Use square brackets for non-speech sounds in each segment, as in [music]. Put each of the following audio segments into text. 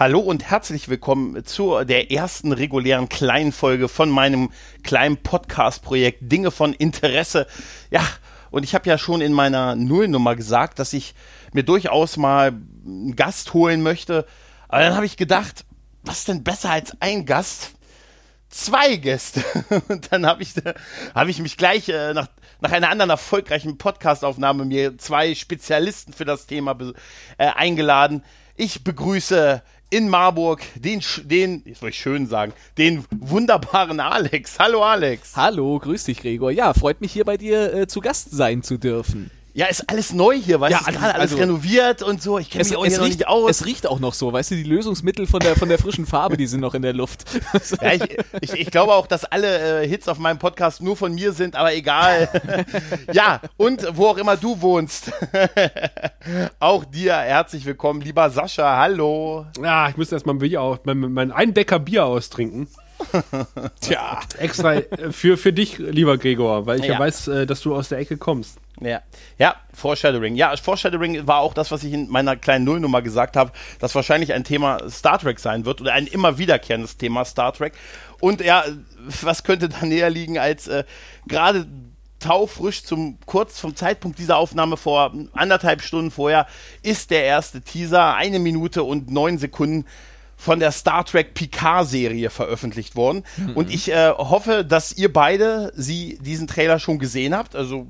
Hallo und herzlich willkommen zu der ersten regulären kleinen Folge von meinem kleinen Podcast-Projekt Dinge von Interesse. Ja, und ich habe ja schon in meiner Nullnummer gesagt, dass ich mir durchaus mal einen Gast holen möchte. Aber dann habe ich gedacht, was denn besser als ein Gast? Zwei Gäste. [laughs] Und dann habe ich, hab ich mich gleich äh, nach, nach einer anderen erfolgreichen Podcastaufnahme mir zwei Spezialisten für das Thema äh, eingeladen. Ich begrüße in Marburg den, den, jetzt wollte ich schön sagen, den wunderbaren [laughs] Alex. Hallo Alex. Hallo, grüß dich Gregor. Ja, freut mich hier bei dir äh, zu Gast sein zu dürfen. Ja, ist alles neu hier, weißt Ja, du, alles- gerade alles also- renoviert und so. Ich kenne mich auch noch riecht, nicht aus. es riecht auch noch so, weißt du, die Lösungsmittel von der, von der frischen Farbe, die sind noch in der Luft. [laughs] Ja, ich, ich, ich glaube auch, dass alle äh, Hits auf meinem Podcast nur von mir sind, aber egal. [laughs] ja, und wo auch immer du wohnst. [laughs] auch dir herzlich willkommen, lieber Sascha. Hallo. Ja, ich muss erstmal mein, mein Einbecker Bier austrinken. [laughs] Tja. Extra äh, für, für dich, lieber Gregor, weil ich ja, Ja. weiß, äh, dass du aus der Ecke kommst. Ja, ja, Foreshadowing. Ja, Foreshadowing war auch das, was ich in meiner kleinen Nullnummer gesagt habe, dass wahrscheinlich ein Thema Star Trek sein wird oder ein immer wiederkehrendes Thema Star Trek. Und ja, was könnte da näher liegen als äh, gerade taufrisch zum kurz vom Zeitpunkt dieser Aufnahme vor anderthalb Stunden vorher ist der erste Teaser eine Minute und neun Sekunden von der Star Trek Picard-Serie veröffentlicht worden. Und ich äh, hoffe, dass ihr beide sie diesen Trailer schon gesehen habt. Also,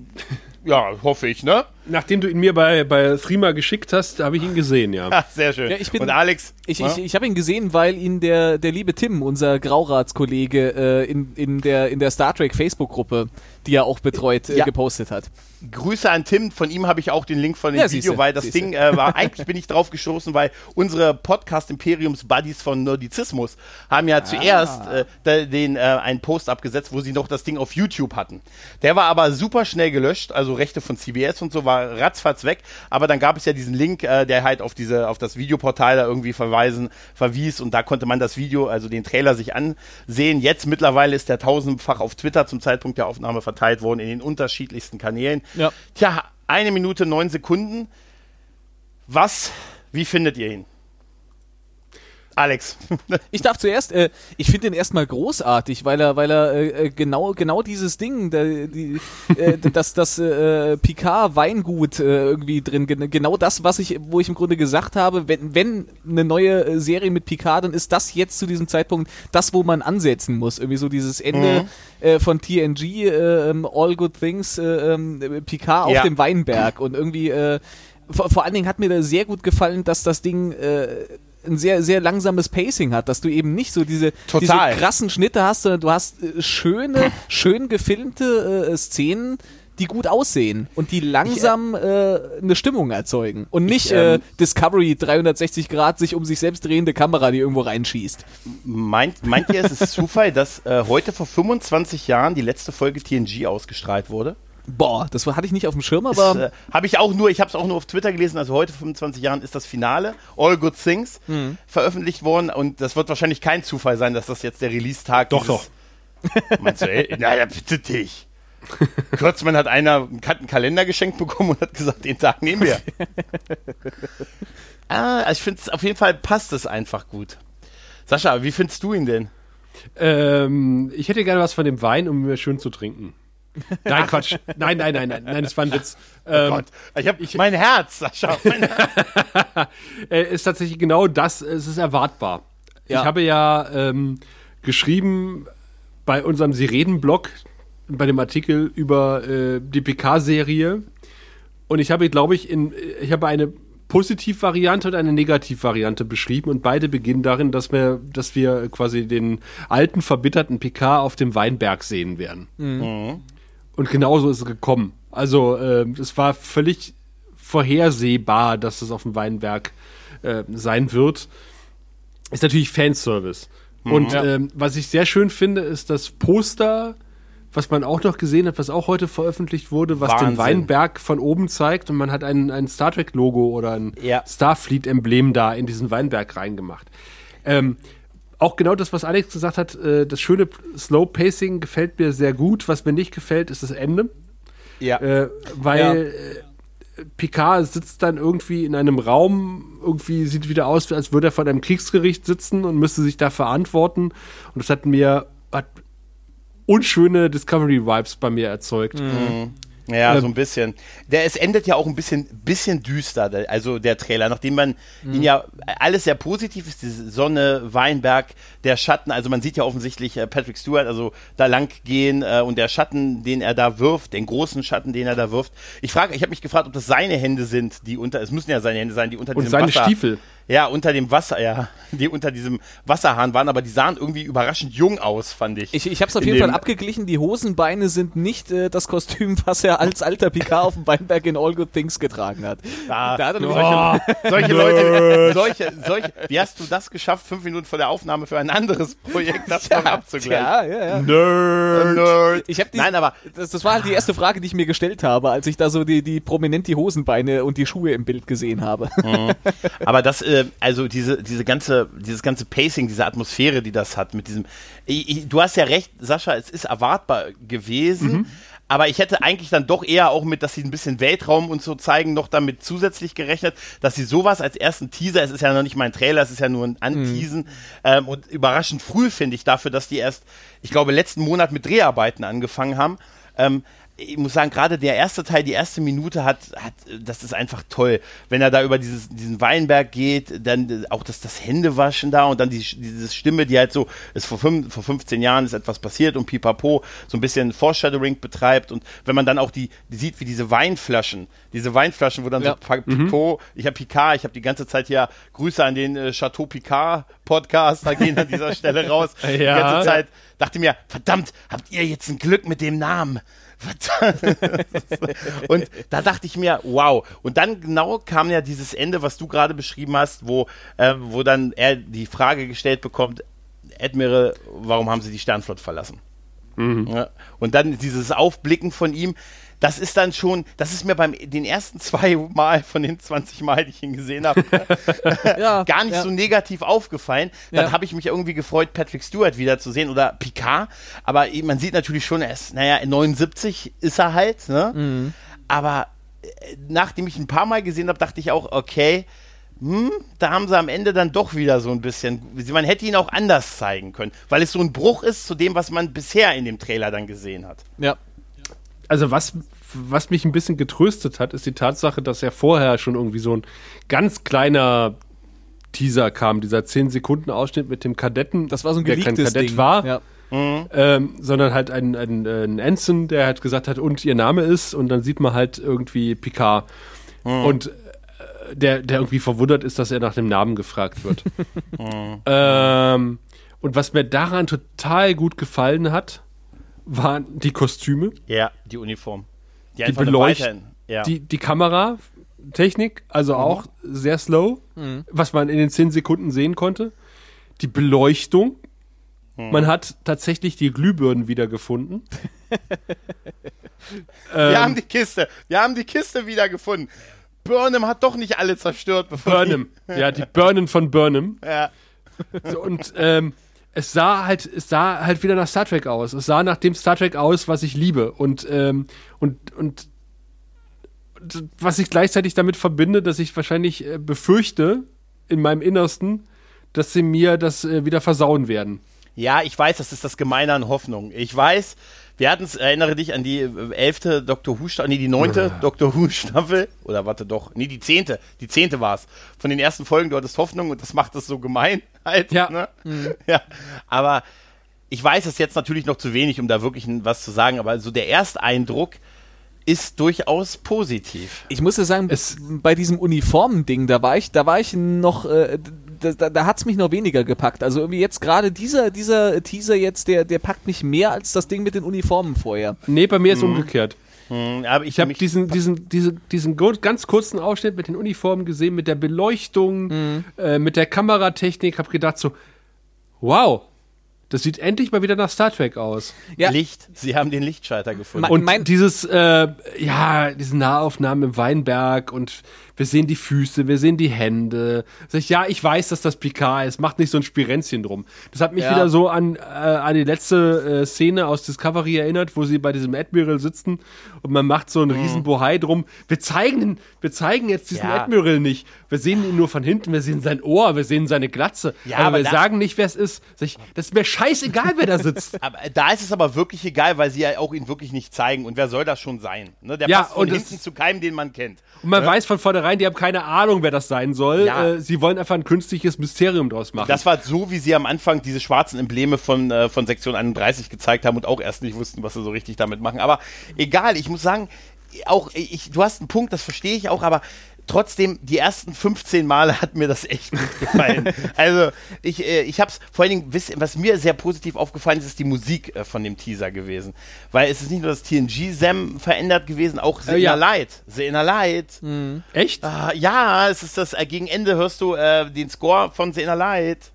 ja, hoffe ich, ne? Nachdem du ihn mir bei, bei Threema geschickt hast, habe ich ihn gesehen, ja. [laughs] Ah, sehr schön. Ja, ich bin- und Alex, Ich, ich, ich habe ihn gesehen, weil ihn der, der liebe Tim, unser Grauraatskollege, äh, in, in, der, in der Star Trek Facebook-Gruppe, die er auch betreut, äh, Ja. gepostet hat. Grüße an Tim, von ihm habe ich auch den Link von dem Ja, Video, siehste, weil das siehste. Ding äh, war, eigentlich bin ich drauf gestoßen, weil unsere Podcast-Imperiums-Buddies von Nerdizismus haben ja zuerst Ah. äh, da- den, äh, einen Post abgesetzt, wo sie noch das Ding auf YouTube hatten. Der war aber super schnell gelöscht, also Rechte von CBS und so war ratzfatz weg, aber dann gab es ja diesen Link, äh, der halt auf diese, auf das Videoportal da irgendwie verweisen, verwies und da konnte man das Video, also den Trailer sich ansehen. Jetzt mittlerweile ist der tausendfach auf Twitter zum Zeitpunkt der Aufnahme verteilt worden in den unterschiedlichsten Kanälen. Ja. Tja, eine Minute neun Sekunden. Was, wie findet ihr ihn? Alex. [laughs] Ich darf zuerst, äh, ich finde den erstmal großartig, weil er, weil er äh, äh, genau, genau dieses Ding, der, die, äh, [laughs] das, das äh, Picard Weingut äh, irgendwie drin, gen genau das, was ich, wo ich im Grunde gesagt habe, wenn, wenn eine neue äh, Serie mit Picard, dann ist das jetzt zu diesem Zeitpunkt das, wo man ansetzen muss. Irgendwie so dieses Ende äh, von TNG, äh, ähm, All Good Things, äh, ähm, Picard auf Ja. dem Weinberg und irgendwie, äh, vor, vor allen Dingen hat mir da sehr gut gefallen, dass das Ding äh, ein sehr, sehr langsames Pacing hat, dass du eben nicht so diese, diese krassen Schnitte hast, sondern du hast äh, schöne, [laughs] schön gefilmte äh, Szenen, die gut aussehen und die langsam äh, eine Stimmung erzeugen. Und nicht Ich, ähm, äh, Discovery 360 Grad sich um sich selbst drehende Kamera, die irgendwo reinschießt. Meint, meint ihr, es ist [laughs] Zufall, dass äh, heute vor 25 Jahren die letzte Folge TNG ausgestrahlt wurde? Boah, das war- hatte ich nicht auf dem Schirm, aber äh, habe ich auch nur, ich habe es auch nur auf Twitter gelesen, also heute vor 25 Jahren ist das Finale, All Good Things, Mhm. veröffentlicht worden und das wird wahrscheinlich kein Zufall sein, dass das jetzt der Release-Tag Doch, dieses- Meinst du, ey? Naja, bitte dich. [laughs] Kurzmann hat einer einen Kalender geschenkt bekommen und hat gesagt, den Tag nehmen wir. [laughs] ah, also ich finde es auf jeden Fall passt es einfach gut. Sascha, wie findest du ihn denn? Ähm, ich hätte gerne was von dem Wein, um mir schön zu trinken. Nein, Quatsch. Nein, nein, nein, nein, nein, das war ein Witz. Ähm, Gott, ich habe mein Herz, Sascha. [laughs] Mein Herz. äh, ist tatsächlich genau das, es ist erwartbar. Ja. Ich habe ja ähm, geschrieben bei unserem Sie reden-Blog, bei dem Artikel über äh, die PK-Serie. Und ich habe, glaube ich, in, ich habe eine Positivvariante und eine Negativvariante beschrieben und beide beginnen darin, dass wir, dass wir quasi den alten, verbitterten PK auf dem Weinberg sehen werden. Und genauso ist es gekommen. Also äh, es war völlig vorhersehbar, dass es auf dem Weinberg äh, sein wird. Ist natürlich Fanservice. Und Ja. ähm, was ich sehr schön finde, ist das Poster, was man auch noch gesehen hat, was auch heute veröffentlicht wurde, was Wahnsinn. den Weinberg von oben zeigt und man hat ein, ein Star Trek-Logo oder ein Ja. Starfleet-Emblem da in diesen Weinberg reingemacht. Ähm, auch genau das, was Alex gesagt hat, äh, das schöne Slow Pacing gefällt mir sehr gut. Was mir nicht gefällt, ist das Ende. Ja. Äh, weil Picard sitzt dann irgendwie in einem Raum, irgendwie sieht wieder aus, als würde er vor einem Kriegsgericht sitzen und müsste sich da verantworten. Und das hat mir hat unschöne Discovery-Vibes bei mir erzeugt. Mhm. Ja, ähm, so ein bisschen. Der, es endet ja auch ein bisschen, bisschen düster, also der Trailer, nachdem man mhm. ihn ja alles sehr positiv ist, die Sonne, Weinberg, der Schatten, also man sieht ja offensichtlich äh, Patrick Stewart, also da lang gehen äh, und der Schatten, den er da wirft, den großen Schatten, den er da wirft. Ich frage, ich habe mich gefragt, ob das seine Hände sind, die unter, es müssen ja seine Hände sein, die unter und diesem seine Wasser, Stiefel. Ja, unter dem Wasser, ja, die unter diesem Wasserhahn waren, aber die sahen irgendwie überraschend jung aus, fand ich. Ich, ich habe es auf jeden Fall abgeglichen, die Hosenbeine sind nicht äh, das Kostüm, was er als alter Picard auf dem Weinberg in All Good Things getragen hat. Da, da hat er oh, solche, solche Leute, solche, solche, wie hast du das geschafft, fünf Minuten vor der Aufnahme für ein anderes Projekt das ja, noch abzugleichen? Ja, ja, ja. Nerd. Nerd. Ich hab die, Nein, aber das, das, war halt die erste Frage, die ich mir gestellt habe, als ich da so die, die prominent die Hosenbeine und die Schuhe im Bild gesehen habe. Mhm. Aber das, äh, also diese, diese ganze, dieses ganze Pacing, diese Atmosphäre, die das hat, mit diesem. Ich, ich, du hast ja recht, Sascha, es ist erwartbar gewesen. Mhm. Aber ich hätte eigentlich dann doch eher auch mit, dass sie ein bisschen Weltraum und so zeigen, noch damit zusätzlich gerechnet, dass sie sowas als ersten Teaser, es ist ja noch nicht mein Trailer, es ist ja nur ein Anteasen, mhm. ähm, und überraschend früh finde ich dafür, dass die erst, ich glaube, letzten Monat mit Dreharbeiten angefangen haben. Ähm, ich muss sagen, gerade der erste Teil, die erste Minute hat, hat, das ist einfach toll. Wenn er da über dieses, diesen Weinberg geht, dann auch das, das Händewaschen da und dann die, diese Stimme, die halt so, ist vor, fünf, vor 15 Jahren ist etwas passiert und pipapo, so ein bisschen Foreshadowing betreibt und wenn man dann auch die, die sieht, wie diese Weinflaschen, diese Weinflaschen, wo dann ja. so Picot, mhm. ich habe Picard, ich habe die ganze Zeit hier Grüße an den äh, Chateau Picard Podcast, da gehen an dieser Stelle raus. [laughs] ja. Die ganze Zeit dachte mir, verdammt, habt ihr jetzt ein Glück mit dem Namen? [laughs] und da dachte ich mir, wow. Und dann genau kam ja dieses Ende, was du gerade beschrieben hast, wo, äh, wo dann er die Frage gestellt bekommt, Admiral, warum haben sie die Sternflotte verlassen? Mhm. Ja, und dann dieses Aufblicken von ihm, das ist dann schon, das ist mir beim den ersten zwei Mal von den 20 Mal, die ich ihn gesehen habe, [laughs] ja, gar nicht ja. so negativ aufgefallen. Dann ja. habe ich mich irgendwie gefreut, Patrick Stewart wiederzusehen oder Picard. Aber man sieht natürlich schon, er ist, naja, 79 ist er halt, ne? Mhm. Aber äh, nachdem ich ein paar Mal gesehen habe, dachte ich auch, okay, hm, da haben sie am Ende dann doch wieder so ein bisschen, man hätte ihn auch anders zeigen können, weil es so ein Bruch ist zu dem, was man bisher in dem Trailer dann gesehen hat. Ja, also was, was mich ein bisschen getröstet hat, ist die Tatsache, dass ja vorher schon irgendwie so ein ganz kleiner Teaser kam, dieser 10-Sekunden-Ausschnitt mit dem Kadetten. Das war so ein der kein Kadett Ding. war. Ja. Mhm. Ähm, sondern halt ein, ein, ein Ensign, der halt gesagt hat, und ihr Name ist, und dann sieht man halt irgendwie Picard. Mhm. Und äh, der, der irgendwie verwundert ist, dass er nach dem Namen gefragt wird. [laughs] mhm. ähm, und was mir daran total gut gefallen hat, waren die Kostüme. Ja, die Uniform. Die, die Beleuchtung. Ja. Die, die Kameratechnik, also mhm. auch sehr slow, mhm. was man in den 10 Sekunden sehen konnte. Die Beleuchtung. Mhm. Man hat tatsächlich die Glühbirnen wiedergefunden. [laughs] Wir ähm, haben die Kiste. Wir haben die Kiste wiedergefunden. Burnham hat doch nicht alle zerstört. Burnham. ja, die Burnen von Burnham. [laughs] Ja. So, und ähm, es sah halt, es sah halt wieder nach Star Trek aus. Es sah nach dem Star Trek aus, was ich liebe. Und, ähm, und, und was ich gleichzeitig damit verbinde, dass ich wahrscheinlich äh, befürchte in meinem Innersten, dass sie mir das äh, wieder versauen werden. Ja, ich weiß, das ist das Gemeine an Hoffnung. Ich weiß, wir hatten es, erinnere dich an die äh, elfte Doctor Who Staffel, nee, die neunte. Doctor Who Staffel, oder warte doch, nee, die zehnte, die zehnte war es. Von den ersten Folgen, du hattest Hoffnung und das macht es so gemein [laughs] halt. Ja. Ne? Mhm. [laughs] ja. Aber ich weiß es jetzt natürlich noch zu wenig, um da wirklich was zu sagen, aber so der Ersteindruck, ist durchaus positiv. Ich muss ja sagen, es bei diesem Uniformen-Ding, da war ich, da war ich noch, äh, da, da, da hat es mich noch weniger gepackt. Also irgendwie jetzt gerade dieser, dieser Teaser jetzt, der, der packt mich mehr als das Ding mit den Uniformen vorher. Nee, bei mir ist mhm. umgekehrt. Mhm, aber ich, ich habe diesen, diesen, diesen, diesen ganz kurzen Ausschnitt mit den Uniformen gesehen, mit der Beleuchtung, mhm. äh, mit der Kameratechnik, habe gedacht so, wow, Das sieht endlich mal wieder nach Star Trek aus. Ja. Licht. Sie haben den Lichtschalter gefunden. Und mein- dieses, äh, ja, diese Nahaufnahmen im Weinberg und wir sehen die Füße, wir sehen die Hände. Sag ich, ja, ich weiß, dass das Picard ist, macht nicht so ein Spirenzchen drum. Das hat mich Ja. wieder so an, äh, an die letzte äh, Szene aus Discovery erinnert, wo sie bei diesem Admiral sitzen und man macht so einen riesen Bohai drum. Wir zeigen, den- wir zeigen jetzt diesen Ja. Admiral nicht. Wir sehen ihn nur von hinten, wir sehen sein Ohr, wir sehen seine Glatze. Ja, aber, aber wir das- sagen nicht, wer es ist. Sag ich, das ist mir scheißegal, wer da sitzt. Aber da ist es aber wirklich egal, weil sie ja auch ihn wirklich nicht zeigen. Und wer soll das schon sein? Ne? Der Ja, passt von und hinten zu keinem, den man kennt. Und man weiß von vornherein, die haben keine Ahnung, wer das sein soll. Ja. Äh, sie wollen einfach ein künstliches Mysterium draus machen. Das war so, wie sie am Anfang diese schwarzen Embleme von, äh, von Sektion 31 gezeigt haben und auch erst nicht wussten, was sie so richtig damit machen. Aber egal, ich muss sagen, auch ich, du hast einen Punkt, das verstehe ich auch, aber trotzdem, die ersten 15 Male hat mir das echt gut gefallen. [laughs] also ich, äh, ich habe es vor allen Dingen, wisst was mir sehr positiv aufgefallen ist, ist die Musik äh, von dem Teaser gewesen. Weil es ist nicht nur das TNG-Sam verändert gewesen, auch The Äh, ja. Inner Light. The Inner Light. Echt? Ah, ja, es ist das, äh, gegen Ende hörst du äh, den Score von The Inner Light.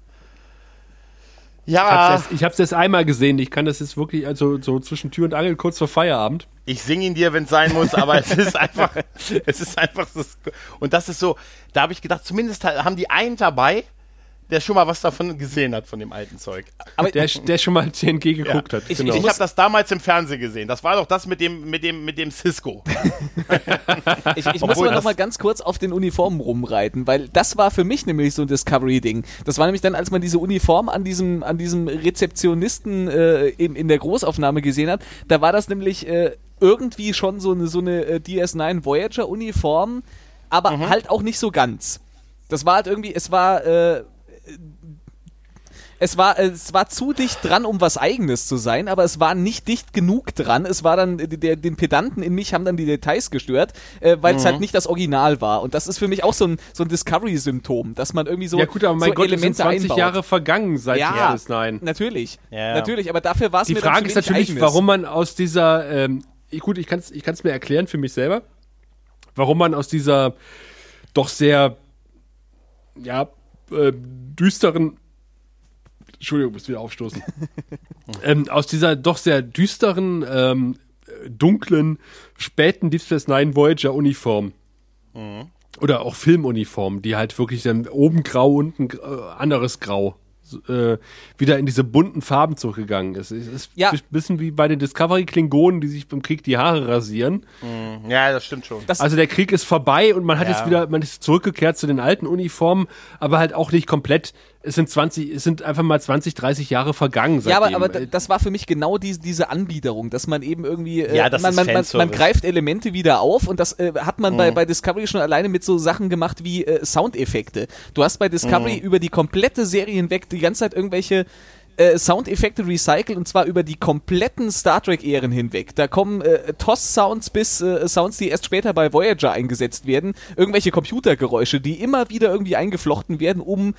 Ich hab's, Ja, erst, ich hab's erst einmal gesehen. Ich kann das jetzt wirklich, also so zwischen Tür und Angel kurz vor Feierabend. Ich singe ihn dir, wenn es sein muss, aber es ist [laughs] einfach, es ist einfach das, und das ist so, da habe ich gedacht, zumindest haben die einen dabei, der schon mal was davon gesehen hat, von dem alten Zeug. Aber Der, der schon mal TNG geguckt Ja. hat. Ich- genau. Ich habe das damals im Fernsehen gesehen. Das war doch das mit dem, mit dem, mit dem Cisco. [laughs] Ich, ich muss mal noch mal ganz kurz auf den Uniformen rumreiten, weil das war für mich nämlich so ein Discovery-Ding. Das war nämlich dann, als man diese Uniform an diesem, an diesem Rezeptionisten äh, in, in der Großaufnahme gesehen hat, da war das nämlich äh, irgendwie schon so eine, so eine äh, DS9 Voyager-Uniform, aber Mhm. halt auch nicht so ganz. Das war halt irgendwie, es war, äh, es war, es war zu dicht dran, um was Eigenes zu sein, aber es war nicht dicht genug dran. Es war dann, der, den Pedanten in mich haben dann die Details gestört, äh, weil es Mhm. halt nicht das Original war. Und das ist für mich auch so ein, so ein Discovery-Symptom, dass man irgendwie so, ja gut, aber mein so Gott, es sind Elemente 20 einbaut. Jahre vergangen seit ja, DS Nein. natürlich. Ja. Natürlich, aber dafür war es Die mir dann Frage ist natürlich, Eigenes. warum man aus dieser, ähm, ich- gut, ich kann es ich kann's mir erklären für mich selber, warum man aus dieser doch sehr, ja, äh, düsteren, Entschuldigung, muss wieder aufstoßen, [laughs] ähm, aus dieser doch sehr düsteren, ähm, dunklen, späten Deep Space Nine Voyager Uniform oder auch Filmuniform, die halt wirklich dann oben grau, unten äh, anderes grau äh, wieder in diese bunten Farben zurückgegangen ist. Es ist Ja. ein bisschen wie bei den Discovery-Klingonen, die sich beim Krieg die Haare rasieren. Ja, das stimmt schon. Das- Also der Krieg ist vorbei und man hat Ja. jetzt wieder, man ist zurückgekehrt zu den alten Uniformen, aber halt auch nicht komplett. Es sind 20, es sind einfach mal 20, 30 Jahre vergangen Ja, aber, seitdem. aber d- das war für mich genau diese, diese Anbiederung, dass man eben irgendwie, äh, Ja, das man, ist man, man, man greift Elemente wieder auf und das äh, hat man Mhm. bei, bei Discovery schon alleine mit so Sachen gemacht wie äh, Soundeffekte. Du hast bei Discovery Mhm. über die komplette Serie hinweg die ganze Zeit irgendwelche äh, Soundeffekte recycelt und zwar über die kompletten Star Trek-Ehren hinweg. Da kommen äh, TOS-Sounds bis äh, Sounds, die erst später bei Voyager eingesetzt werden, irgendwelche Computergeräusche, die immer wieder irgendwie eingeflochten werden, um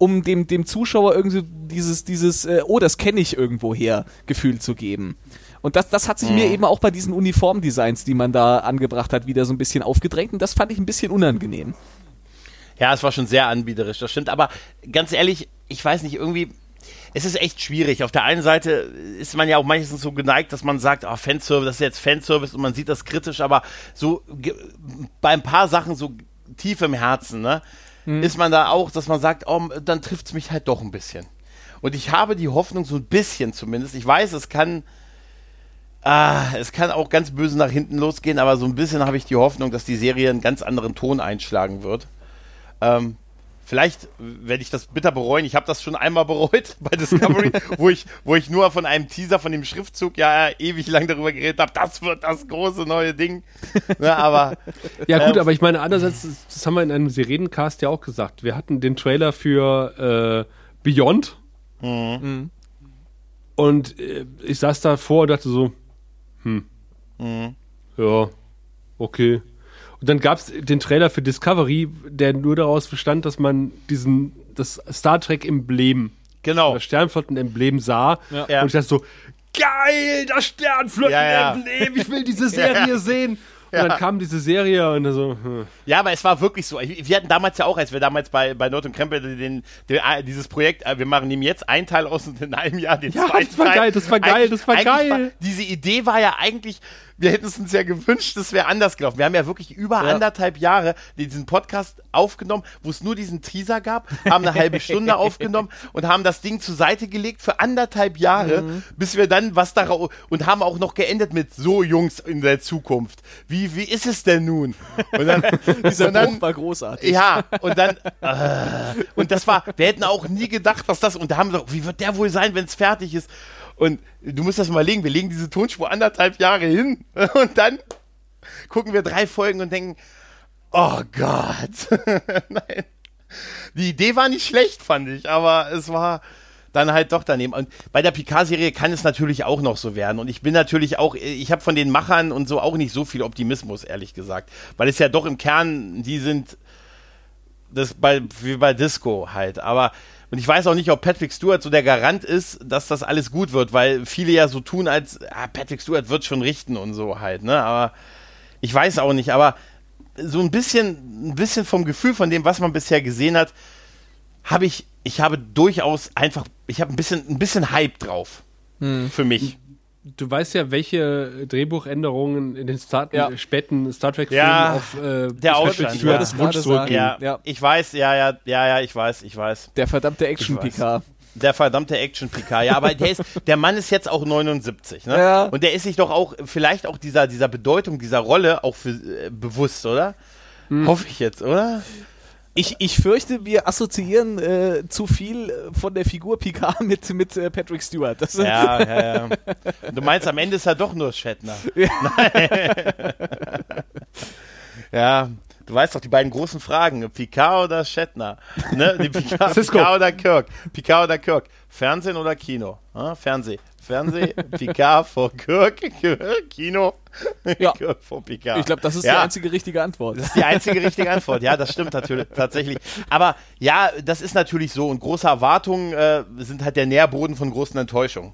um dem, dem Zuschauer irgendwie dieses, dieses, äh, oh, das kenne ich irgendwoher Gefühl zu geben. Und das, das hat sich mir eben auch bei diesen Uniformdesigns, die man da angebracht hat, wieder so ein bisschen aufgedrängt und das fand ich ein bisschen unangenehm. Ja, es war schon sehr anbieterisch, das stimmt. Aber ganz ehrlich, ich weiß nicht, irgendwie, es ist echt schwierig. Auf der einen Seite ist man ja auch meistens so geneigt, dass man sagt, ah, Fanservice, das ist jetzt Fanservice und man sieht das kritisch, aber so bei ein paar Sachen so tief im Herzen, ne, ist man da auch, dass man sagt, oh, dann trifft es mich halt doch ein bisschen. Und ich habe die Hoffnung, so ein bisschen zumindest, ich weiß, es kann, ah, es kann auch ganz böse nach hinten losgehen, aber so ein bisschen habe ich die Hoffnung, dass die Serie einen ganz anderen Ton einschlagen wird. Ähm, vielleicht werde ich das bitter bereuen. Ich habe das schon einmal bereut [laughs] bei Discovery, wo ich, wo ich nur von einem Teaser, von dem Schriftzug ja ewig lang darüber geredet habe, das wird das große neue Ding. Ne, aber Ja gut, Ähm, aber ich meine, andererseits, das, haben wir in einem Sirenencast ja auch gesagt. Wir hatten den Trailer für äh, Beyond Mhm. und äh, ich saß davor und dachte so, hm, Mhm. ja, okay. Und dann gab es den Trailer für Discovery, der nur daraus bestand, dass man diesen, das Star Trek-Emblem, genau. das Sternflotten-Emblem sah. Ja. Ja. Und ich dachte so, geil, das Sternflotten-Emblem, ich will diese [laughs] Serie Ja. sehen. Und dann kam diese Serie und so. Hm. Ja, aber es war wirklich so. Wir hatten damals ja auch, als wir damals bei, bei Nord und Krempel den, den, äh, dieses Projekt, äh, wir machen ihm jetzt einen Teil aus und in einem Jahr den Ja, zweiten das war Teil. geil, das war geil, das war Eigentlich geil. War, diese Idee war ja eigentlich, wir hätten es uns ja gewünscht, es wäre anders gelaufen. Wir haben ja wirklich über Ja. anderthalb Jahre diesen Podcast aufgenommen, wo es nur diesen Teaser gab, haben eine halbe Stunde [laughs] aufgenommen und haben das Ding zur Seite gelegt für anderthalb Jahre, Mhm. bis wir dann was darauf und haben auch noch geendet mit so Jungs in der Zukunft. Wie, wie ist es denn nun? Und dann, [laughs] Dieser und dann Bruch war großartig. ja, und dann, äh, und das war, wir hätten auch nie gedacht, dass das, und da haben wir wie wird der wohl sein, wenn es fertig ist? Und du musst das mal legen, wir legen diese Tonspur anderthalb Jahre hin [laughs] und dann gucken wir drei Folgen und denken, oh Gott, [laughs] nein. Die Idee war nicht schlecht, fand ich, aber es war dann halt doch daneben. Und bei der Picard-Serie kann es natürlich auch noch so werden. Und ich bin natürlich auch, ich habe von den Machern und so auch nicht so viel Optimismus, ehrlich gesagt. Weil es ja doch im Kern, die sind das bei, wie bei Disco halt. Aber, und ich weiß auch nicht, ob Patrick Stewart so der Garant ist, dass das alles gut wird, weil viele ja so tun, als ah, Patrick Stewart wird schon richten und so halt, ne? Aber ich weiß auch nicht, aber so ein bisschen, ein bisschen vom Gefühl von dem, was man bisher gesehen hat, habe ich, ich habe durchaus einfach, ich habe ein bisschen, ein bisschen Hype drauf. Für mich. Du weißt ja, welche Drehbuchänderungen in den Star Ja. späten Star Trek-Filmen Ja, auf äh, der Ausland, ja. Das Wunsch zurückgehen. Ja, Ja. ich weiß, ja, ja, ja, ja, ich weiß, ich weiß. Der verdammte. Action-PK. Der verdammte Action-PK. Ja, aber der, ist, der Mann ist jetzt auch 79, ne? Ja. Und der ist sich doch auch, vielleicht auch dieser, dieser Bedeutung dieser Rolle auch für, äh, bewusst, oder? Hoffe ich jetzt, oder? Ich, ich fürchte, wir assoziieren äh, zu viel äh, von der Figur Picard mit, mit äh, Patrick Stewart. Das, Ja, ja, ja. Du meinst, am Ende ist er doch nur Shatner. [laughs] Nein. [laughs] ja, du weißt doch die beiden großen Fragen, Picard oder Shatner? Ne? Die [laughs] Picard. Picard oder Kirk? Picard oder Kirk? Fernsehen oder Kino? Ah, Fernseh. Fernseh, Picard vor Kirk, Kino, Ja. [laughs] Kirk vor Picard. Ich glaube, das ist die Ja. einzige richtige Antwort. Das ist die einzige richtige Antwort. Ja, das stimmt natürlich tatsächlich. Aber ja, das ist natürlich so. Und große Erwartungen äh, sind halt der Nährboden von großen Enttäuschungen.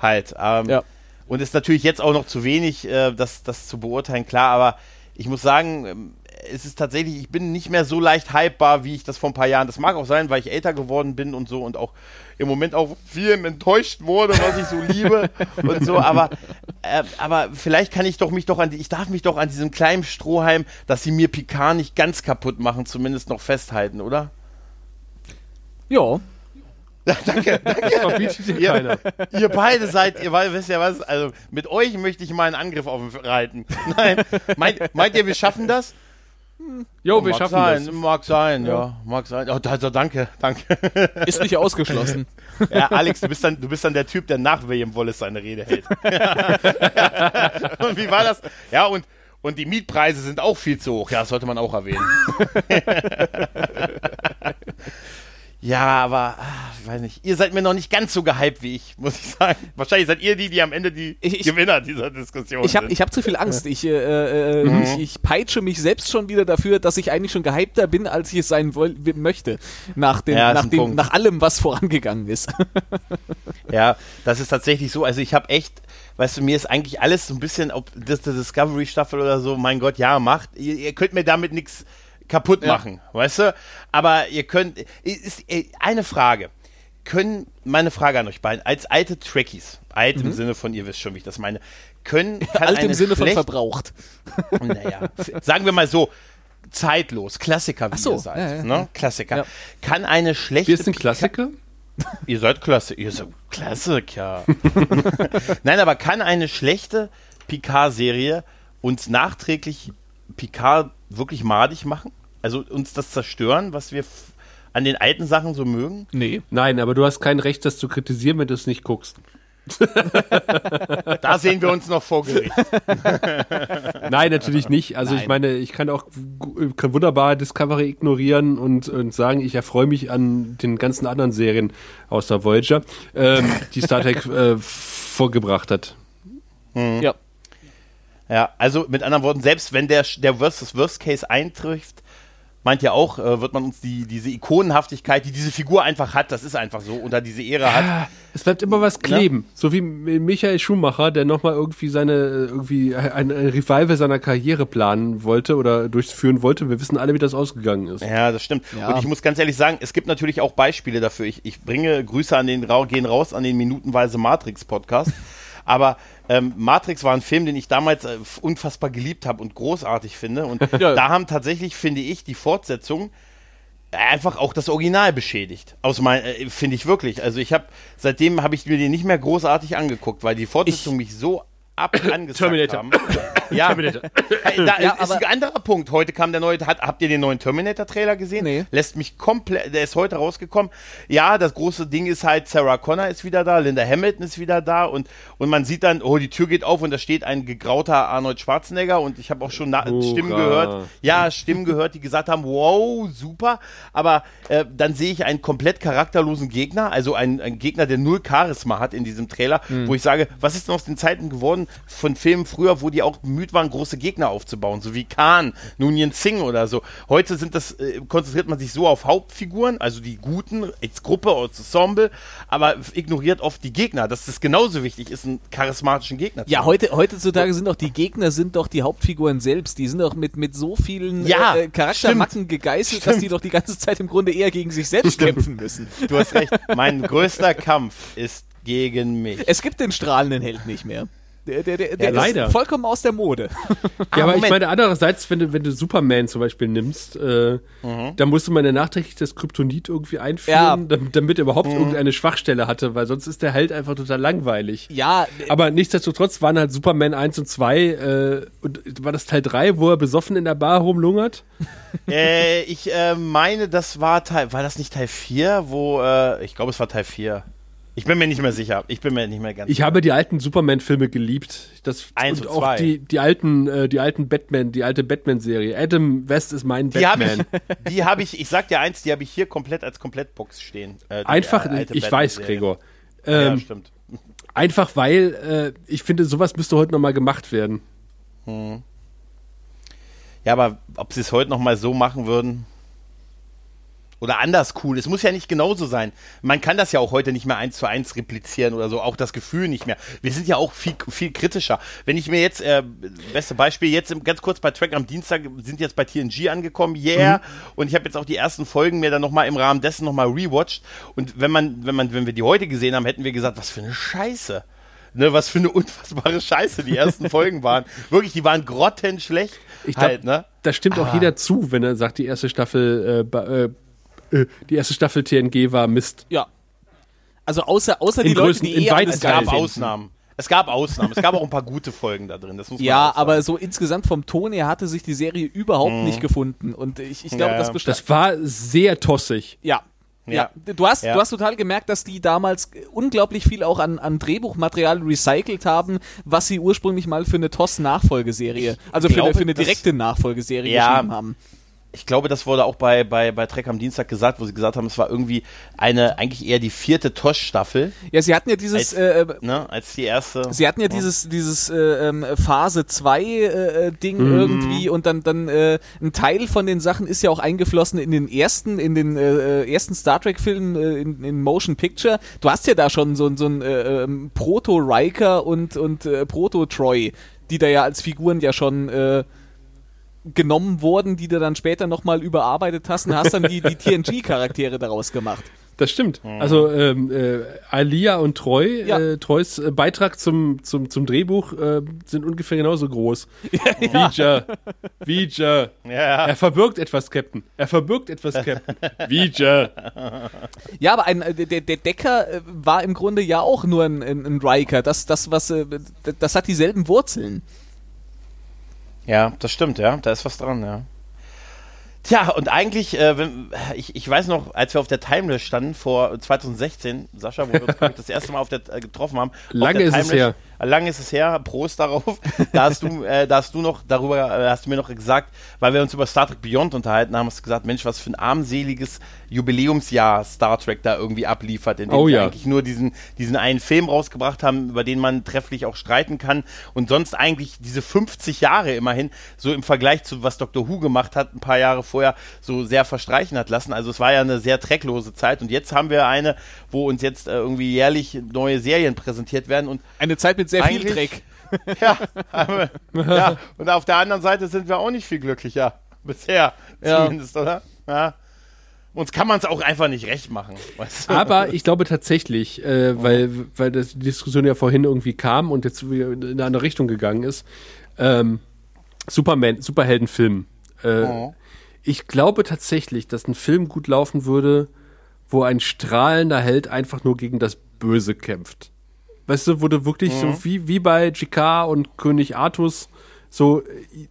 Halt. Ähm, Ja. Und ist natürlich jetzt auch noch zu wenig, äh, das, das zu beurteilen, klar. Aber ich muss sagen, ähm, es ist tatsächlich, ich bin nicht mehr so leicht hypebar, wie ich das vor ein paar Jahren. Das mag auch sein, weil ich älter geworden bin und so und auch im Moment auch viel enttäuscht wurde, was ich so liebe [laughs] und so. Aber, äh, aber vielleicht kann ich doch mich doch an die, ich darf mich doch an diesem kleinen Strohhalm, dass sie mir Picard nicht ganz kaputt machen, zumindest noch festhalten, oder? Ja. danke, danke. Das verbietet dir Ihr, keiner. ihr beide seid, ihr wisst ja was, also mit euch möchte ich mal einen Angriff auf ihn reiten. Nein, meint, meint ihr, wir schaffen das? Jo, wir mag schaffen sein, das. Mag sein, ja, mag sein. Oh, also danke, danke. [laughs] Ist nicht ausgeschlossen. [laughs] Ja, Alex, du bist dann, du bist dann der Typ, der nach William Wallace seine Rede hält. [laughs] und wie war das? Ja, und, und die Mietpreise sind auch viel zu hoch. Ja, das sollte man auch erwähnen. Ja, aber, ah, ich weiß nicht. Ihr seid mir noch nicht ganz so gehypt wie ich, muss ich sagen. Wahrscheinlich seid ihr die, die am Ende die Ich- Gewinner dieser Diskussion Ich habe sind. ich hab zu viel Angst. Ich, äh, äh, ich, ich peitsche mich selbst schon wieder dafür, dass ich eigentlich schon gehypter bin, als ich es sein woll möchte. Nach, dem, Ja, nach, dem, nach allem, was vorangegangen ist. [laughs] Ja, das ist tatsächlich so. Also ich habe echt, weißt du, mir ist eigentlich alles so ein bisschen, ob das die Discovery-Staffel oder so, mein Gott, ja, macht. Ihr, ihr könnt mir damit nichts kaputt Ja. machen, weißt du? Aber ihr könnt, ist, äh, eine Frage. Können, meine Frage an euch beiden, als alte Trekkies, alt im Sinne von, ihr wisst schon, wie ich das meine, können, [laughs] kann Mhm. Alt im Sinne von verbraucht. [laughs] naja, sagen wir mal so, zeitlos, Klassiker, wie so, ihr seid, ja, ja, ne? Klassiker. Ja. Kann eine schlechte Wir sind Klassiker? [laughs] Ihr seid klasse, ihr seid Klassiker. Nein, aber kann eine schlechte Picard-Serie uns nachträglich Picard wirklich madig machen? Also uns das zerstören, was wir an den alten Sachen so mögen? Nee. Nein, aber du hast kein Recht, das zu kritisieren, wenn du es nicht guckst. Da sehen wir uns noch vor Gericht. [laughs] Nein, natürlich nicht. Also ich Nein. meine, ich kann auch gu- kann wunderbar Discovery ignorieren und, und sagen, ich erfreue mich an den ganzen anderen Serien außer Voyager, ähm, die Star Trek [laughs] äh, vorgebracht hat. Ja. Ja, also mit anderen Worten, selbst wenn der, der Worst, das Worst Case eintrifft, meint ja auch, äh, wird man uns die, diese Ikonenhaftigkeit, die diese Figur einfach hat, das ist einfach so, oder diese Ehre hat. Es bleibt immer was kleben. Ja. So wie Michael Schumacher, der nochmal irgendwie seine, irgendwie ein, ein Revival seiner Karriere planen wollte oder durchführen wollte. Wir wissen alle, wie das ausgegangen ist. Ja, das stimmt. Ja. Und ich muss ganz ehrlich sagen, es gibt natürlich auch Beispiele dafür. Ich, ich bringe Grüße an den, gehen raus an den minutenweise Matrix-Podcast. Aber ähm, Matrix war ein Film, den ich damals äh, unfassbar geliebt habe und großartig finde. Und [laughs] ja. da haben tatsächlich, finde ich, die Fortsetzung einfach auch das Original beschädigt. Aus mein, äh, finde ich wirklich. Also ich habe seitdem habe ich mir den nicht mehr großartig angeguckt, weil die Fortsetzung ich, mich so ab [coughs] angesagt Terminator. haben. Ja, [laughs] Terminator. da ja, ist ein anderer Punkt. Heute kam der neue, hat, habt ihr den neuen Terminator-Trailer gesehen? Nee. Lässt mich komplett, der ist heute rausgekommen. Ja, das große Ding ist halt, Sarah Connor ist wieder da, Linda Hamilton ist wieder da und, und man sieht dann, oh, die Tür geht auf und da steht ein gegrauter Arnold Schwarzenegger und ich habe auch schon Stimmen gehört, ja, Stimmen gehört, die gesagt haben, wow, super, aber äh, dann sehe ich einen komplett charakterlosen Gegner, also einen, einen Gegner, der null Charisma hat in diesem Trailer, mhm. wo ich sage, was ist denn aus den Zeiten geworden von Filmen früher, wo die auch bemüht waren, große Gegner aufzubauen, so wie Khan, Nunien Singh oder so. Heute sind das, äh, konzentriert man sich so auf Hauptfiguren, also die Guten, als Gruppe, als Ensemble, aber ignoriert oft die Gegner, dass das genauso wichtig ist, einen charismatischen Gegner zu Ja, heute, heutzutage sind doch die Gegner sind doch die Hauptfiguren selbst. Die sind doch mit, mit so vielen ja, äh, Charaktermacken stimmt, gegeißelt, stimmt. dass die doch die ganze Zeit im Grunde eher gegen sich selbst kämpfen müssen. Du hast recht. Mein größter Kampf ist gegen mich. Es gibt den strahlenden Held nicht mehr. Der, der, der, der ja, leider. ist vollkommen aus der Mode. [laughs] ja, aber Moment. ich meine, andererseits, wenn du, wenn du Superman zum Beispiel nimmst, äh, mhm. dann musst du mal nachträglich das Kryptonit irgendwie einführen, ja. damit, damit er überhaupt mhm. irgendeine Schwachstelle hatte, weil sonst ist der Held einfach total langweilig. Ja. Aber nichtsdestotrotz waren halt Superman 1 und 2, äh, und war das Teil 3, wo er besoffen in der Bar rumlungert? [laughs] äh, ich äh, meine, das war Teil, war das nicht Teil 4, wo, äh, ich glaube, es war Teil 4. Ich bin mir nicht mehr sicher. Ich bin mir nicht mehr ganz Ich sicher. habe die alten Superman-Filme geliebt. Das, Eins und, und auch die, die alten, äh, die alten Batman, die alte Batman-Serie. Adam West ist mein die Batman. Hab ich, [laughs] die habe ich, ich sag dir eins, die habe ich hier komplett als Komplettbox stehen. Äh, Einfach, äh, ich weiß, Gregor. Ähm, ja, stimmt. Einfach weil äh, ich finde, sowas müsste heute nochmal gemacht werden. Hm. Ja, aber ob sie es heute nochmal so machen würden, oder anders cool. Es muss ja nicht genauso sein. Man kann das ja auch heute nicht mehr eins zu eins replizieren oder so, auch das Gefühl nicht mehr. Wir sind ja auch viel, viel kritischer. Wenn ich mir jetzt, äh, beste Beispiel, jetzt ganz kurz bei Track am Dienstag sind jetzt bei TNG angekommen, yeah. Mhm. Und ich habe jetzt auch die ersten Folgen mir dann nochmal im Rahmen dessen nochmal rewatcht. Und wenn man, wenn man, wenn wir die heute gesehen haben, hätten wir gesagt, was für eine Scheiße. Ne, was für eine unfassbare Scheiße die ersten [laughs] Folgen waren. Wirklich, die waren grottenschlecht. Ich glaub, halt, ne? Da stimmt auch ah. jeder zu, wenn er sagt, die erste Staffel äh, äh die erste Staffel TNG war Mist. Ja. Also außer, außer die Leute, die eh Es gab Ausnahmen. Es gab Ausnahmen. es gab auch ein paar gute Folgen da drin. ja, aber so insgesamt vom Ton her hatte sich die Serie überhaupt mhm. nicht gefunden. Und ich, ich glaube, ja, das bestand. Das war sehr tossig. Ja. Ja. ja. Du, hast, ja. du hast total gemerkt, dass die damals unglaublich viel auch an, an Drehbuchmaterial recycelt haben, was sie ursprünglich mal für eine TOS-Nachfolgeserie, also für, glaube, eine, für eine direkte Nachfolgeserie ja, geschrieben haben ich glaube, das wurde auch bei, bei, bei Trek am Dienstag gesagt, wo sie gesagt haben, es war irgendwie eine, eigentlich eher die vierte Tosh-Staffel. Ja, sie hatten ja dieses, als, äh, äh ne, als die erste. Sie hatten ja, ja. dieses, dieses äh, ähm, Phase 2 äh, Ding mhm. irgendwie und dann, dann äh, ein Teil von den Sachen ist ja auch eingeflossen in den ersten, in den äh, äh ersten Star Trek-Filmen äh, in, in Motion Picture. Du hast ja da schon so, so ein äh, ähm, Proto-Riker und, und äh, Proto-Troy, die da ja als Figuren ja schon äh, genommen wurden, die du dann später nochmal überarbeitet hast und hast dann die, die [laughs] TNG-Charaktere daraus gemacht. Das stimmt. Mhm. Also ähm, äh, Alia und Troy, ja. äh, Troys äh, Beitrag zum, zum, zum Drehbuch äh, sind ungefähr genauso groß. Ja. Vija. Vija. Ja. Er verbirgt etwas, Captain. Er verbirgt etwas, Captain. Vija. Ja, aber ein, äh, der, der Decker äh, war im Grunde ja auch nur ein, ein, ein Riker. Das, das, was, das hat dieselben Wurzeln. Ja, das stimmt, ja. Da ist was dran, ja. Tja, und eigentlich, äh, wenn, ich, ich weiß noch, als wir auf der Timeless standen vor 2016, Sascha, wo wir uns das erste Mal auf der, äh, getroffen haben. Lange ist es her. Lang ist es her, Prost darauf. Da hast du, äh, da hast du noch darüber, äh, hast du mir noch gesagt, weil wir uns über Star Trek Beyond unterhalten haben, hast du gesagt, Mensch, was für ein armseliges Jubiläumsjahr Star Trek da irgendwie abliefert, in dem Oh ja. eigentlich nur diesen, diesen einen Film rausgebracht haben, über den man trefflich auch streiten kann und sonst eigentlich diese 50 Jahre immerhin so im Vergleich zu was Dr. Who gemacht hat, ein paar Jahre vorher so sehr verstreichen hat lassen. Also es war ja eine sehr trecklose Zeit und jetzt haben wir eine, wo uns jetzt äh, irgendwie jährlich neue Serien präsentiert werden und Eine Zeit mit sehr viel Dreck. [laughs] ja, aber, ja, und auf der anderen Seite sind wir auch nicht viel glücklicher. Bisher Ja. zumindest, oder? Ja. Uns kann man es auch einfach nicht recht machen. Weißt du? Aber ich glaube tatsächlich, äh, weil, weil das, die Diskussion ja vorhin irgendwie kam und jetzt wieder in eine andere Richtung gegangen ist, ähm, Superman, Superheldenfilm. Äh, Oh. Ich glaube tatsächlich, dass ein Film gut laufen würde, wo ein strahlender Held einfach nur gegen das Böse kämpft. Weißt du, du wirklich so wie, wie bei GK und König Artus so,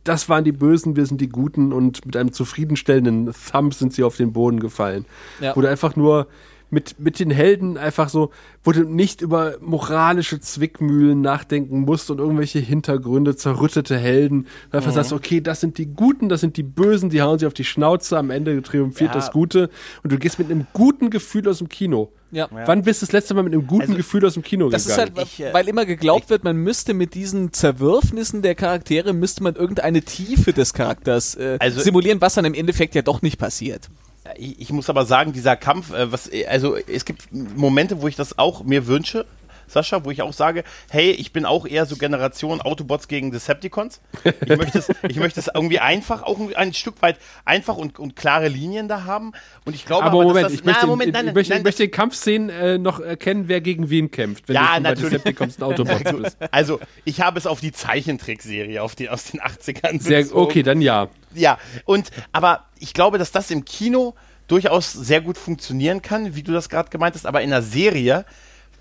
das waren die Bösen, wir sind die Guten und mit einem zufriedenstellenden Thumb sind sie auf den Boden gefallen. Ja. Du einfach nur mit, mit den Helden einfach so, wo du nicht über moralische Zwickmühlen nachdenken musst und irgendwelche Hintergründe, zerrüttete Helden. Du einfach sagst, okay, das sind die Guten, das sind die Bösen, die hauen sie auf die Schnauze, am Ende triumphiert Ja. das Gute und du gehst mit einem guten Gefühl aus dem Kino. Ja. Wann bist du das letzte Mal mit einem guten Also, Gefühl aus dem Kino Das ist gegangen? halt, Ich, weil immer geglaubt wird, man müsste mit diesen Zerwürfnissen der Charaktere, müsste man irgendeine Tiefe des Charakters äh, Also- simulieren, was dann im Endeffekt ja doch nicht passiert. Ich, ich muss aber sagen, dieser Kampf, äh, was, äh, also es gibt Momente, wo ich das auch mir wünsche, Sascha, wo ich auch sage, hey, ich bin auch eher so Generation Autobots gegen Decepticons. Ich möchte es, ich möchte es irgendwie einfach, auch ein, ein Stück weit einfach und, und klare Linien da haben. Und ich glaube aber aber, Moment, dass das, ich möchte, na, Moment, nein, ich möchte, nein, ich möchte in Kampfszenen äh, noch erkennen, wer gegen wen kämpft, wenn Ja, du schon bei natürlich. Decepticons und Autobots bist. [laughs] Also, ich habe es auf die Zeichentrickserie auf die, aus den 80ern Sehr, okay, dann ja. Ja, und aber ich glaube, dass das im Kino durchaus sehr gut funktionieren kann, wie du das gerade gemeint hast, aber in einer Serie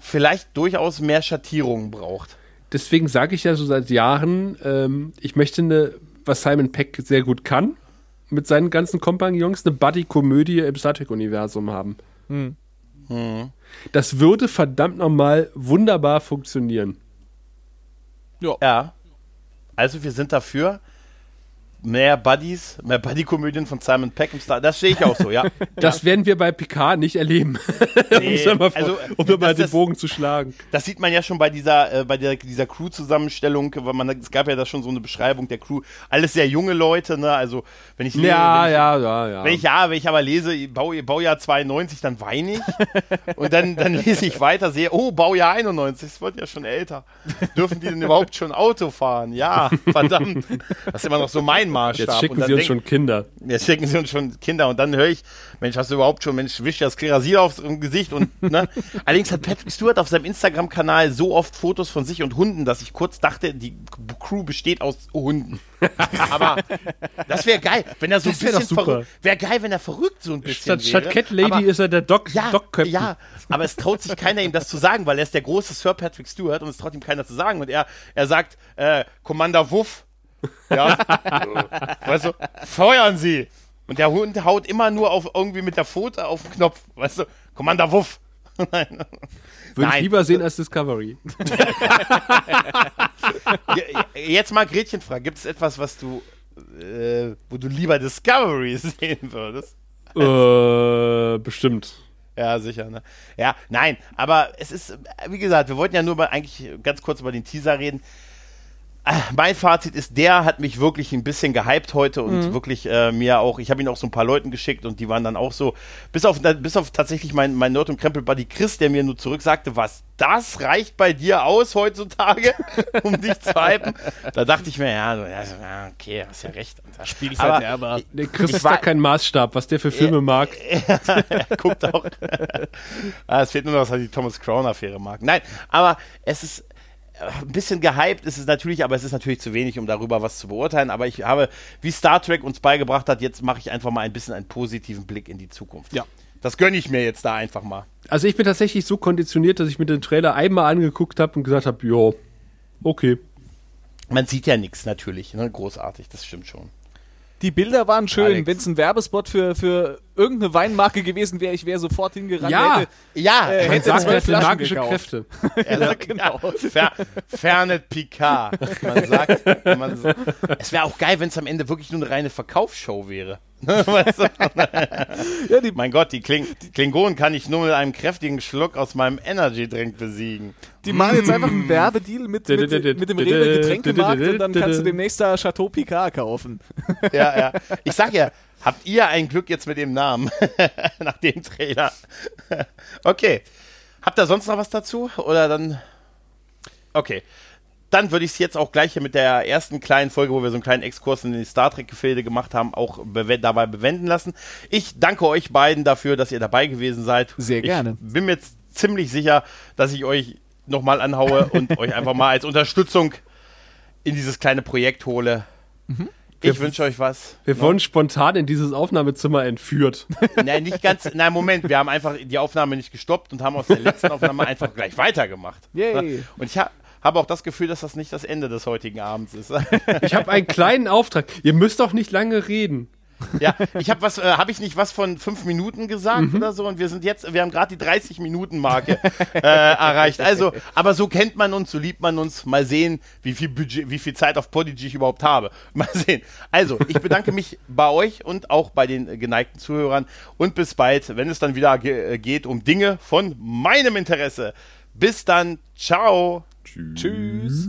vielleicht durchaus mehr Schattierungen braucht. Deswegen sage ich ja so seit Jahren, ähm, ich möchte eine, was Simon Peck sehr gut kann, mit seinen ganzen Kompagnons, eine Buddy-Komödie im Star Trek-Universum haben. Das würde verdammt nochmal wunderbar funktionieren. Ja. Also wir sind dafür. Mehr Buddies, mehr Buddy-Komödien von Simon Peck im Star. Das stehe ich auch so, ja. [laughs] Das werden wir bei Picard nicht erleben. [laughs] Nee, um mal, also, um mal das- den das- Bogen zu schlagen. Das sieht man ja schon bei dieser, äh, bei der, dieser Crew-Zusammenstellung, weil man, es gab ja da schon so eine Beschreibung der Crew. Alles sehr junge Leute, ne? Also wenn ich Ja, wenn ich, ja, ja, ja. Wenn ich, ja, wenn ich aber lese, Bau, Baujahr 92, dann weine ich. Und dann, dann lese ich weiter, sehe, oh, Baujahr 91, das wird ja schon älter. Dürfen die denn überhaupt schon Auto fahren? Ja, verdammt. Das ist immer noch so mein Maßstab. Jetzt schicken sie uns denk- schon Kinder. Jetzt schicken sie uns schon Kinder und dann höre ich, Mensch, hast du überhaupt schon, Mensch, wisch das Klerasil aufs Gesicht und, ne? [laughs] Allerdings hat Patrick Stewart auf seinem Instagram-Kanal so oft Fotos von sich und Hunden, dass ich kurz dachte, die Crew besteht aus Hunden. [laughs] Aber das wäre geil, wenn er so Das ein bisschen verrückt, wäre geil, wenn er verrückt so ein bisschen Statt, statt wäre. Cat Lady Aber- ist er der Doc, ja, Doc Captain. ja, aber es traut sich keiner ihm das zu sagen, weil er ist der große Sir Patrick Stewart und es traut ihm keiner zu sagen. Und er, er sagt, äh, Commander Wuff, ja, weißt du, feuern Sie. Und der Hund haut immer nur auf irgendwie mit der Pfote auf den Knopf, weißt du, Commander Wuff. [laughs] Nein. Würde Nein. ich lieber sehen als Discovery. [laughs] Je- Jetzt mal Gretchen fragen, gibt es etwas, was du, äh, wo du lieber Discovery [laughs] sehen würdest? äh, bestimmt. Ja, sicher, ne? Ja, nein, aber es ist, wie gesagt, wir wollten ja nur mal eigentlich ganz kurz über den Teaser reden. Äh, Mein Fazit ist, der hat mich wirklich ein bisschen gehypt heute und wirklich äh, mir auch, ich habe ihn auch so ein paar Leuten geschickt und die waren dann auch so, bis auf, bis auf tatsächlich mein, mein Nerd- und Krempel-Buddy Chris, der mir nur zurück sagte, was, das reicht bei dir aus heutzutage, [laughs] um dich zu hypen? Da dachte ich mir, ja, so, ja, okay, hast ja recht. Spiel Aber- Nee, Chris Ich ist da war- kein Maßstab, was der für Filme mag. [laughs] er guckt auch. [laughs] ah, es fehlt nur noch, dass er die Thomas Crown-Affäre mag. Nein, aber es ist äh, ein bisschen gehypt, ist es natürlich, aber es ist natürlich zu wenig, um darüber was zu beurteilen. Aber ich habe, wie Star Trek uns beigebracht hat, jetzt mache ich einfach mal ein bisschen einen positiven Blick in die Zukunft. Ja. Das gönne ich mir jetzt da einfach mal. Also ich bin tatsächlich so konditioniert, dass ich mir den Trailer einmal angeguckt habe und gesagt habe, jo, okay. Man sieht ja nichts natürlich, ne? großartig, das stimmt schon. Die Bilder waren schön. Wenn es ein Werbespot für, für irgendeine Weinmarke gewesen wäre, ich wäre sofort hingerannt. Ja. hätte, Ja, Äh, Man hätte sagt, zwölf er Flaschen magische gekauft. Kräfte. [laughs] Er sagt, genau. ja, Fer, Fernet Picard. Man sagt, man, es wäre auch geil, wenn es am Ende wirklich nur eine reine Verkaufsshow wäre. [laughs] weißt du? [laughs] Ja, die, Mein Gott, die, Kling, die Klingonen kann ich nur mit einem kräftigen Schluck aus meinem Energy-Drink besiegen. die machen jetzt einfach einen Werbedeal mit, mit, mit dem Rewe Getränkemarkt und dann kannst du demnächst da Chateau Picard kaufen. [laughs] Ja, ja. Ich sag ja, habt ihr ein Glück jetzt mit dem Namen nach dem Trailer? okay. Habt ihr sonst noch was dazu? Oder dann. Okay. Dann würde ich es jetzt auch gleich hier mit der ersten kleinen Folge, wo wir so einen kleinen Exkurs in die Star Trek-Gefilde gemacht haben, auch bewe dabei bewenden lassen. Ich danke euch beiden dafür, dass ihr dabei gewesen seid. Sehr gerne. Ich bin mir jetzt ziemlich sicher, dass ich euch nochmal anhaue und euch einfach mal als Unterstützung in dieses kleine Projekt hole. Ich wünsche euch was. Wir wurden spontan in dieses Aufnahmezimmer entführt. [laughs] Nein, nicht ganz. Nein, Moment, wir haben einfach die Aufnahme nicht gestoppt und haben aus der letzten Aufnahme einfach gleich weitergemacht. Yay. Und ich ha habe auch das Gefühl, dass das nicht das Ende des heutigen Abends ist. [laughs] Ich habe einen kleinen Auftrag. Ihr müsst doch nicht lange reden. ja, ich habe was, äh, habe ich nicht was von fünf Minuten gesagt Mhm. oder so? Und wir sind jetzt, wir haben gerade die 30 Minuten Marke äh, erreicht. Also, aber so kennt man uns, so liebt man uns. Mal sehen, wie viel Budget, wie viel Zeit auf Podigy ich überhaupt habe. [laughs] Mal sehen. Also, ich bedanke mich bei euch und auch bei den geneigten Zuhörern und bis bald, wenn es dann wieder ge geht um Dinge von meinem Interesse. Bis dann, ciao. Tschüss. Tschüss.